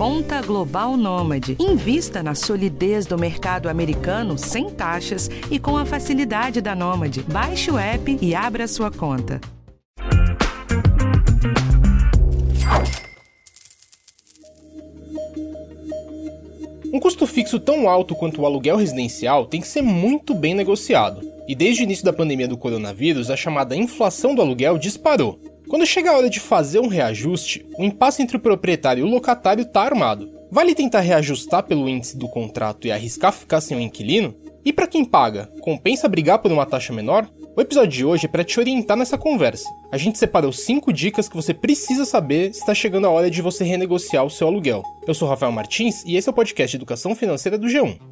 Conta Global Nômade. Invista na solidez do mercado americano sem taxas e com a facilidade da Nômade. Baixe o app e abra sua conta. Um custo fixo tão alto quanto o aluguel residencial tem que ser muito bem negociado. E desde o início da pandemia do coronavírus, a chamada inflação do aluguel disparou. Quando chega a hora de fazer um reajuste, o impasse entre o proprietário e o locatário está armado. Vale tentar reajustar pelo índice do contrato e arriscar ficar sem o inquilino? E para quem paga, compensa brigar por uma taxa menor? O episódio de hoje é para te orientar nessa conversa. A gente separou 5 dicas que você precisa saber se está chegando a hora de você renegociar o seu aluguel. Eu sou Rafael Martins e esse é o podcast Educação Financeira do G1.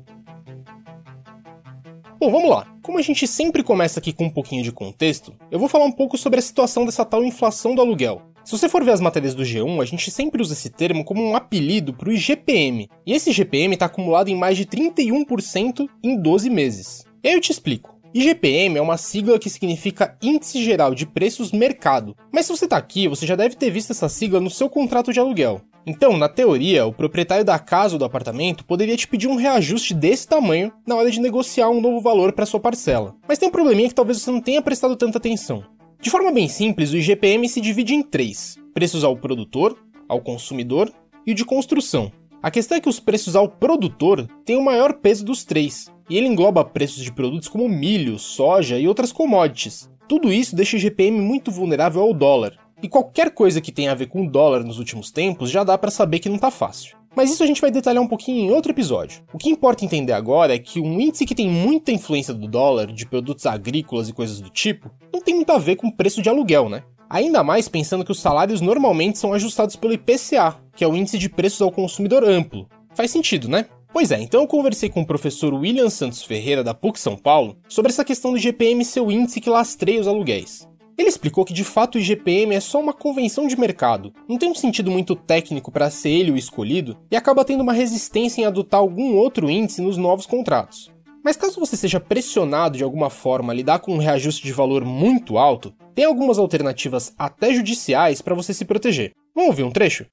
Bom, vamos lá. Como a gente sempre começa aqui com um pouquinho de contexto, eu vou falar um pouco sobre a situação dessa tal inflação do aluguel. Se você for ver as matérias do G1, a gente sempre usa esse termo como um apelido para o IGPM, e esse IGPM está acumulado em mais de 31% em 12 meses. E aí eu te explico. IGPM é uma sigla que significa Índice Geral de Preços Mercado, mas se você está aqui, você já deve ter visto essa sigla no seu contrato de aluguel. Então, na teoria, o proprietário da casa ou do apartamento poderia te pedir um reajuste desse tamanho na hora de negociar um novo valor para sua parcela. Mas tem um probleminha que talvez você não tenha prestado tanta atenção. De forma bem simples, o IGPM se divide em três: preços ao produtor, ao consumidor e o de construção. A questão é que os preços ao produtor têm o maior peso dos três, e ele engloba preços de produtos como milho, soja e outras commodities. Tudo isso deixa o IGPM muito vulnerável ao dólar, e qualquer coisa que tenha a ver com dólar nos últimos tempos já dá para saber que não tá fácil. Mas isso a gente vai detalhar um pouquinho em outro episódio. O que importa entender agora é que um índice que tem muita influência do dólar, de produtos agrícolas e coisas do tipo, não tem muito a ver com o preço de aluguel, né? Ainda mais pensando que os salários normalmente são ajustados pelo IPCA, que é o índice de preços ao consumidor amplo. Faz sentido, né? Pois é, então eu conversei com o professor William Santos Ferreira da PUC São Paulo sobre essa questão do GPM ser o índice que lastreia os aluguéis. Ele explicou que de fato o IGPM é só uma convenção de mercado, não tem um sentido muito técnico para ser ele o escolhido e acaba tendo uma resistência em adotar algum outro índice nos novos contratos. Mas caso você seja pressionado de alguma forma a lidar com um reajuste de valor muito alto, tem algumas alternativas até judiciais para você se proteger. Vamos ouvir um trecho?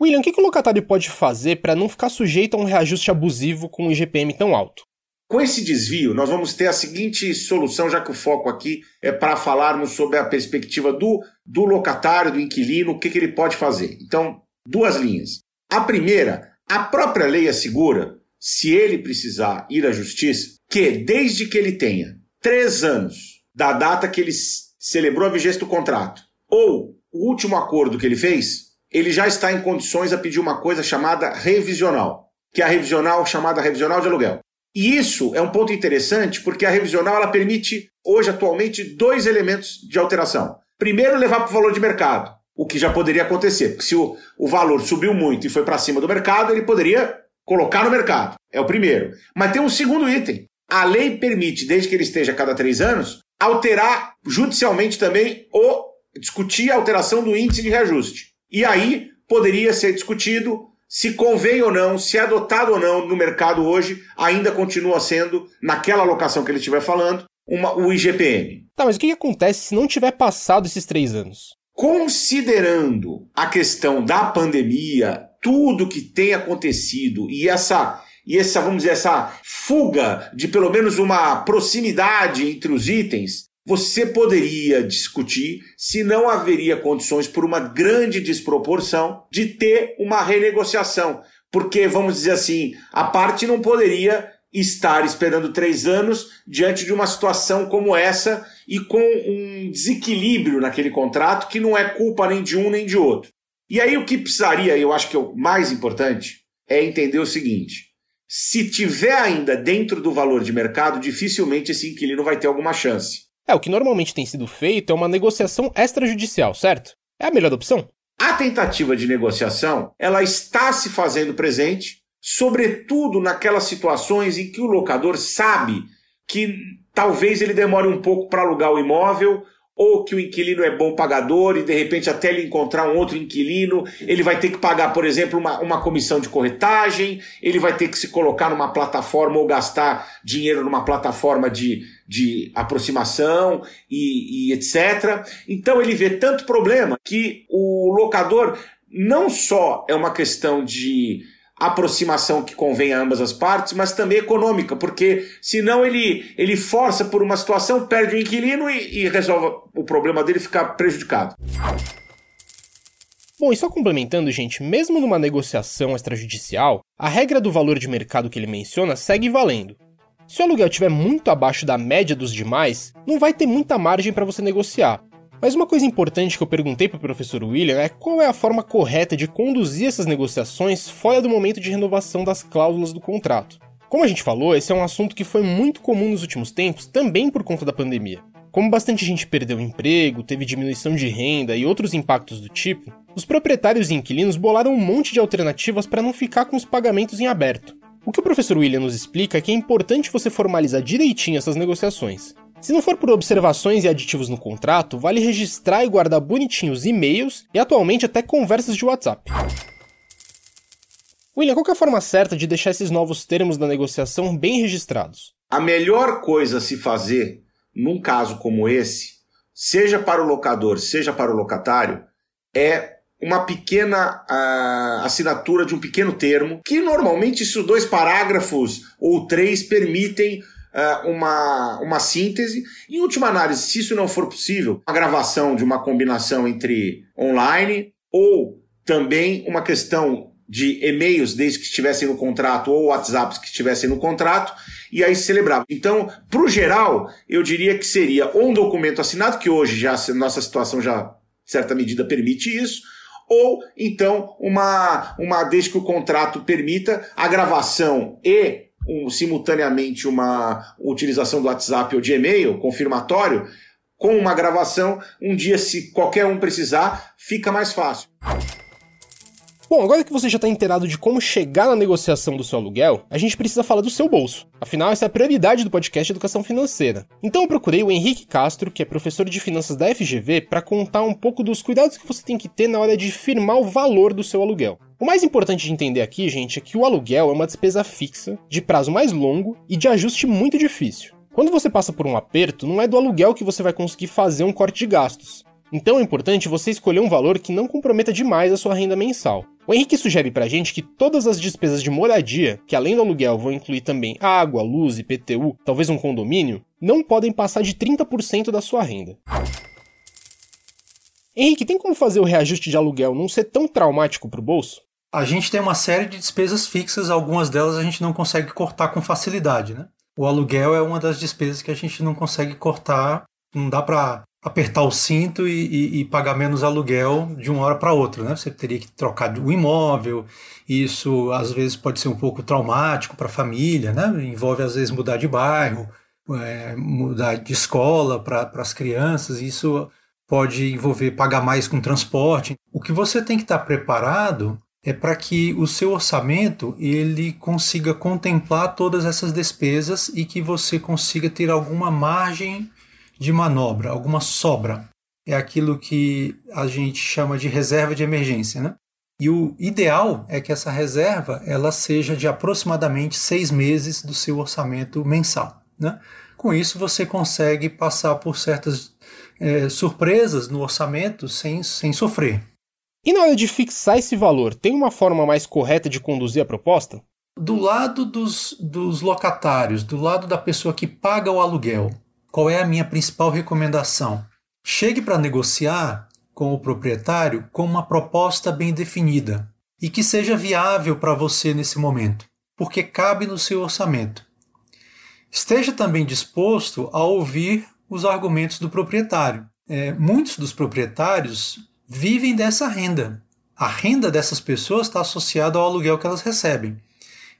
William, o que o locatário pode fazer para não ficar sujeito a um reajuste abusivo com um IGPM tão alto? Com esse desvio, nós vamos ter a seguinte solução, já que o foco aqui é para falarmos sobre a perspectiva do, do locatário, do inquilino, o que, que ele pode fazer. Então, duas linhas. A primeira, a própria lei assegura, se ele precisar ir à justiça, que desde que ele tenha três anos da data que ele celebrou a vigência do contrato, ou o último acordo que ele fez, ele já está em condições a pedir uma coisa chamada revisional, que é a revisional chamada revisional de aluguel. E isso é um ponto interessante porque a revisional ela permite, hoje, atualmente, dois elementos de alteração. Primeiro, levar para o valor de mercado, o que já poderia acontecer. Porque se o, o valor subiu muito e foi para cima do mercado, ele poderia colocar no mercado. É o primeiro. Mas tem um segundo item. A lei permite, desde que ele esteja a cada três anos, alterar judicialmente também ou discutir a alteração do índice de reajuste. E aí poderia ser discutido se convém ou não, se é adotado ou não no mercado hoje, ainda continua sendo, naquela alocação que ele estiver falando, uma, o IGPM. Tá, mas o que, que acontece se não tiver passado esses três anos? Considerando a questão da pandemia, tudo que tem acontecido e essa e essa, vamos dizer, essa fuga de pelo menos uma proximidade entre os itens, você poderia discutir se não haveria condições, por uma grande desproporção, de ter uma renegociação. Porque, vamos dizer assim, a parte não poderia estar esperando três anos diante de uma situação como essa e com um desequilíbrio naquele contrato que não é culpa nem de um nem de outro. E aí o que precisaria, eu acho que é o mais importante, é entender o seguinte: se tiver ainda dentro do valor de mercado, dificilmente esse inquilino vai ter alguma chance. É, o que normalmente tem sido feito é uma negociação extrajudicial, certo? É a melhor opção. A tentativa de negociação, ela está se fazendo presente, sobretudo naquelas situações em que o locador sabe que talvez ele demore um pouco para alugar o imóvel ou que o inquilino é bom pagador e de repente até ele encontrar um outro inquilino, ele vai ter que pagar, por exemplo, uma, uma comissão de corretagem, ele vai ter que se colocar numa plataforma ou gastar dinheiro numa plataforma de, de aproximação e, e etc. Então ele vê tanto problema que o locador não só é uma questão de aproximação que convém a ambas as partes, mas também econômica, porque senão ele, ele força por uma situação, perde o inquilino e, e resolve o problema dele ficar prejudicado. Bom, e só complementando, gente, mesmo numa negociação extrajudicial, a regra do valor de mercado que ele menciona segue valendo. Se o aluguel estiver muito abaixo da média dos demais, não vai ter muita margem para você negociar. Mas uma coisa importante que eu perguntei para o professor William é qual é a forma correta de conduzir essas negociações fora do momento de renovação das cláusulas do contrato. Como a gente falou, esse é um assunto que foi muito comum nos últimos tempos, também por conta da pandemia. Como bastante gente perdeu emprego, teve diminuição de renda e outros impactos do tipo, os proprietários e inquilinos bolaram um monte de alternativas para não ficar com os pagamentos em aberto. O que o professor William nos explica é que é importante você formalizar direitinho essas negociações. Se não for por observações e aditivos no contrato, vale registrar e guardar bonitinho os e-mails e atualmente até conversas de WhatsApp. William, qual é a forma certa de deixar esses novos termos da negociação bem registrados? A melhor coisa a se fazer num caso como esse, seja para o locador, seja para o locatário, é uma pequena uh, assinatura de um pequeno termo, que normalmente esses dois parágrafos ou três permitem uma, uma síntese. Em última análise, se isso não for possível, a gravação de uma combinação entre online ou também uma questão de e-mails desde que estivessem no contrato ou WhatsApps que estivessem no contrato e aí celebrar. Então, para o geral, eu diria que seria ou um documento assinado, que hoje já nossa situação já, certa medida, permite isso, ou então uma, uma desde que o contrato permita a gravação e um, simultaneamente uma utilização do WhatsApp ou de e-mail confirmatório, com uma gravação, um dia, se qualquer um precisar, fica mais fácil. Bom, agora que você já está inteirado de como chegar na negociação do seu aluguel, a gente precisa falar do seu bolso. Afinal, essa é a prioridade do podcast Educação Financeira. Então eu procurei o Henrique Castro, que é professor de finanças da FGV, para contar um pouco dos cuidados que você tem que ter na hora de firmar o valor do seu aluguel. O mais importante de entender aqui, gente, é que o aluguel é uma despesa fixa, de prazo mais longo e de ajuste muito difícil. Quando você passa por um aperto, não é do aluguel que você vai conseguir fazer um corte de gastos. Então é importante você escolher um valor que não comprometa demais a sua renda mensal. O Henrique sugere pra gente que todas as despesas de moradia, que além do aluguel vão incluir também água, luz, IPTU, talvez um condomínio, não podem passar de 30% da sua renda. Henrique, tem como fazer o reajuste de aluguel não ser tão traumático pro bolso? A gente tem uma série de despesas fixas, algumas delas a gente não consegue cortar com facilidade, né? O aluguel é uma das despesas que a gente não consegue cortar, não dá para apertar o cinto e, e, e, pagar menos aluguel de uma hora para outra, né? Você teria que trocar o imóvel, isso às vezes pode ser um pouco traumático para a família, né? Envolve às vezes mudar de bairro, é, mudar de escola para as crianças, isso pode envolver pagar mais com transporte. O que você tem que estar tá preparado é para que o seu orçamento ele consiga contemplar todas essas despesas e que você consiga ter alguma margem de manobra, alguma sobra. É aquilo que a gente chama de reserva de emergência, né? E o ideal é que essa reserva ela seja de aproximadamente seis meses do seu orçamento mensal. Né? Com isso, você consegue passar por certas é, surpresas no orçamento sem, sem sofrer. E na hora de fixar esse valor, tem uma forma mais correta de conduzir a proposta? Do lado dos, dos locatários, do lado da pessoa que paga o aluguel, qual é a minha principal recomendação? Chegue para negociar com o proprietário com uma proposta bem definida e que seja viável para você nesse momento, porque cabe no seu orçamento. Esteja também disposto a ouvir os argumentos do proprietário. É, muitos dos proprietários vivem dessa renda. A renda dessas pessoas está associada ao aluguel que elas recebem.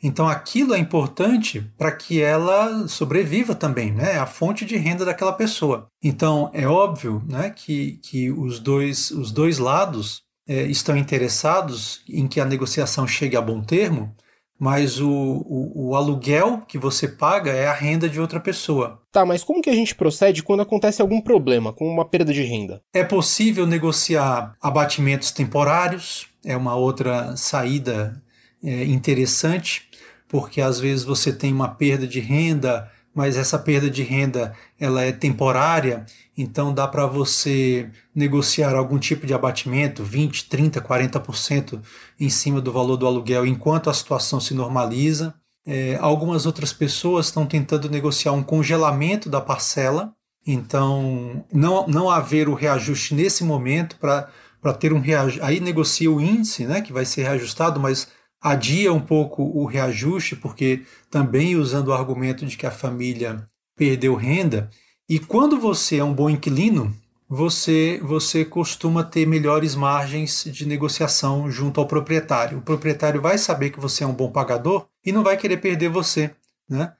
Então aquilo é importante para que ela sobreviva também, né? É a fonte de renda daquela pessoa. Então é óbvio né, que, que os, dois, os dois lados é, estão interessados em que a negociação chegue a bom termo, mas o, o, o, aluguel que você paga é a renda de outra pessoa. Tá, mas como que a gente procede quando acontece algum problema, como uma perda de renda? É possível negociar abatimentos temporários, é uma outra saída é, interessante porque às vezes você tem uma perda de renda mas essa perda de renda ela é temporária, então dá para você negociar algum tipo de abatimento, 20, 30, 40% em cima do valor do aluguel enquanto a situação se normaliza. É, algumas outras pessoas estão tentando negociar um congelamento da parcela, então não, não haver o reajuste nesse momento para ter um reajuste. Aí negocia o índice, né, que vai ser reajustado, mas adia um pouco o reajuste, porque também usando o argumento de que a família perdeu renda. E quando você é um bom inquilino, você, você costuma ter melhores margens de negociação junto ao proprietário. O proprietário vai saber que você é um bom pagador e não vai querer perder você, né?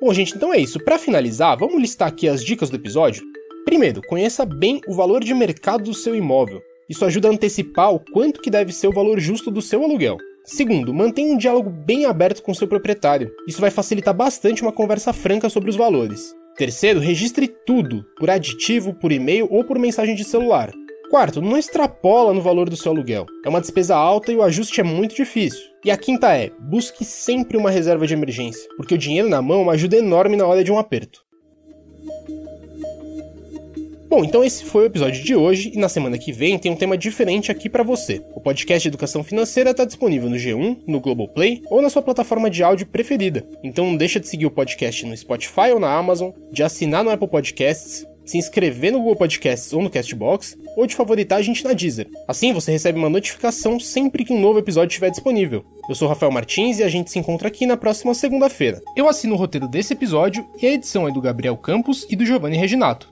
Bom, gente, então é isso. Para finalizar, vamos listar aqui as dicas do episódio. Primeiro, conheça bem o valor de mercado do seu imóvel. Isso ajuda a antecipar o quanto que deve ser o valor justo do seu aluguel. Segundo, mantenha um diálogo bem aberto com seu proprietário. Isso vai facilitar bastante uma conversa franca sobre os valores. Terceiro, registre tudo, por aditivo, por e-mail ou por mensagem de celular. Quarto, não extrapola no valor do seu aluguel. É uma despesa alta e o ajuste é muito difícil. E a quinta é, busque sempre uma reserva de emergência, porque o dinheiro na mão ajuda enorme na hora de um aperto. Bom, então esse foi o episódio de hoje e na semana que vem tem um tema diferente aqui para você. O podcast de educação financeira está disponível no G1, no Globoplay ou na sua plataforma de áudio preferida. Então não deixa de seguir o podcast no Spotify ou na Amazon, de assinar no Apple Podcasts, se inscrever no Google Podcasts ou no Castbox, ou de favoritar a gente na Deezer. Assim você recebe uma notificação sempre que um novo episódio estiver disponível. Eu sou Rafael Martins e a gente se encontra aqui na próxima segunda-feira. Eu assino o roteiro desse episódio e a edição é do Gabriel Campos e do Giovanni Reginato.